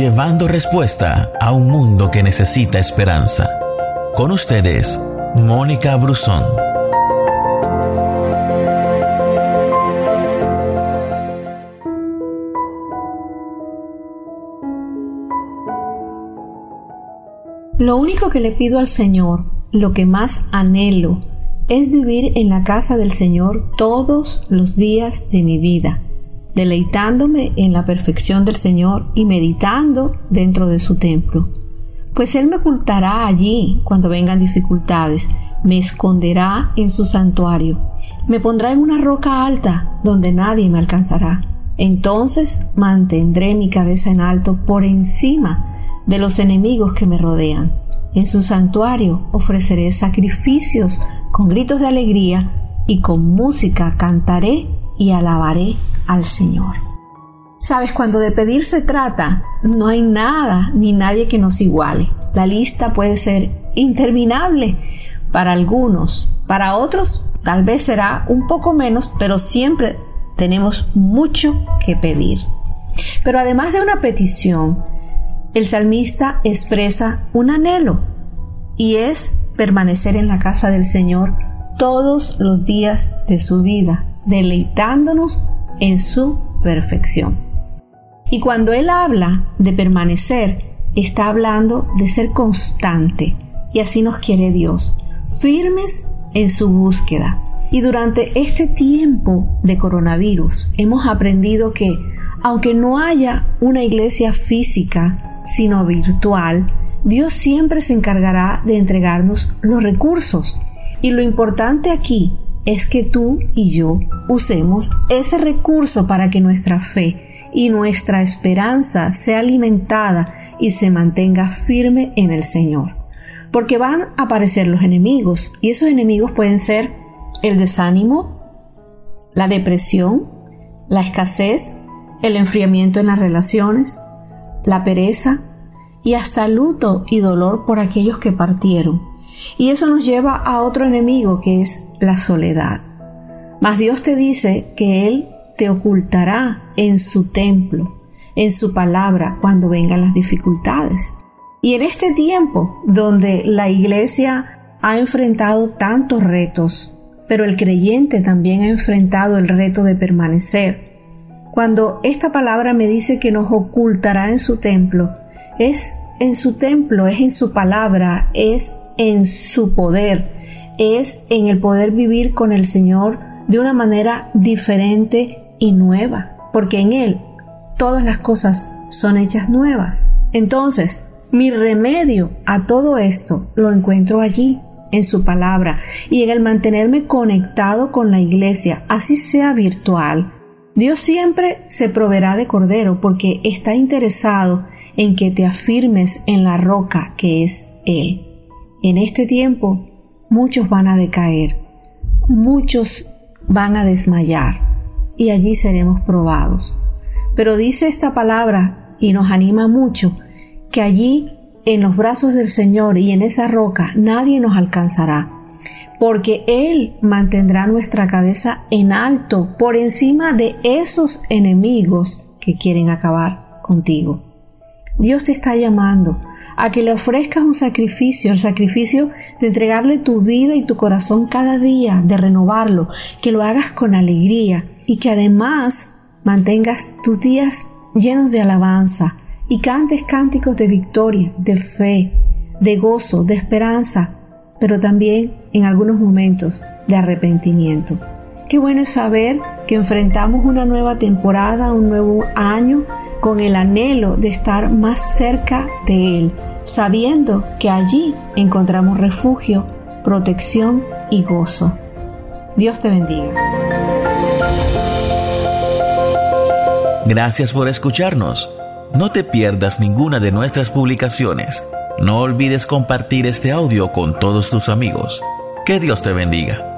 llevando respuesta a un mundo que necesita esperanza. Con ustedes, Mónica Brusón. Lo único que le pido al Señor, lo que más anhelo, es vivir en la casa del Señor todos los días de mi vida, deleitándome en la perfección del Señor y meditando dentro de su templo. Pues Él me ocultará allí cuando vengan dificultades, me esconderá en su santuario, me pondrá en una roca alta donde nadie me alcanzará. Entonces mantendré mi cabeza en alto por encima de los enemigos que me rodean. En su santuario ofreceré sacrificios con gritos de alegría y con música cantaré y alabaré al Señor. Sabes, cuando de pedir se trata, no hay nada ni nadie que nos iguale. La lista puede ser interminable para algunos, para otros tal vez será un poco menos, pero siempre tenemos mucho que pedir. Pero además de una petición, el salmista expresa un anhelo y es permanecer en la casa del Señor todos los días de su vida, deleitándonos en su perfección. Y cuando él habla de permanecer, está hablando de ser constante, y así nos quiere Dios, firmes en su búsqueda. Y durante este tiempo de coronavirus hemos aprendido que, aunque no haya una iglesia física sino virtual, Dios siempre se encargará de entregarnos los recursos. Y lo importante aquí es que tú y yo usemos ese recurso para que nuestra fe y nuestra esperanza sea alimentada y se mantenga firme en el Señor. Porque van a aparecer los enemigos y esos enemigos pueden ser el desánimo, la depresión, la escasez, el enfriamiento en las relaciones, la pereza y hasta luto y dolor por aquellos que partieron. Y eso nos lleva a otro enemigo que es la soledad. Mas Dios te dice que Él te ocultará en su templo, en su palabra, cuando vengan las dificultades. Y en este tiempo donde la iglesia ha enfrentado tantos retos, pero el creyente también ha enfrentado el reto de permanecer, cuando esta palabra me dice que nos ocultará en su templo, es en su templo, es en su palabra, es en su poder, es en el poder vivir con el Señor de una manera diferente y nueva, porque en Él todas las cosas son hechas nuevas. Entonces, mi remedio a todo esto lo encuentro allí, en su palabra, y en el mantenerme conectado con la iglesia, así sea virtual, Dios siempre se proveerá de cordero porque está interesado en que te afirmes en la roca que es Él. En este tiempo muchos van a decaer, muchos van a desmayar y allí seremos probados. Pero dice esta palabra y nos anima mucho que allí en los brazos del Señor y en esa roca nadie nos alcanzará porque Él mantendrá nuestra cabeza en alto por encima de esos enemigos que quieren acabar contigo. Dios te está llamando a que le ofrezcas un sacrificio, el sacrificio de entregarle tu vida y tu corazón cada día, de renovarlo, que lo hagas con alegría y que además mantengas tus días llenos de alabanza y cantes cánticos de victoria, de fe, de gozo, de esperanza, pero también en algunos momentos de arrepentimiento. Qué bueno es saber que enfrentamos una nueva temporada, un nuevo año, con el anhelo de estar más cerca de Él, sabiendo que allí encontramos refugio, protección y gozo. Dios te bendiga. Gracias por escucharnos. No te pierdas ninguna de nuestras publicaciones no olvides compartir este audio con todos tus amigos. Que Dios te bendiga.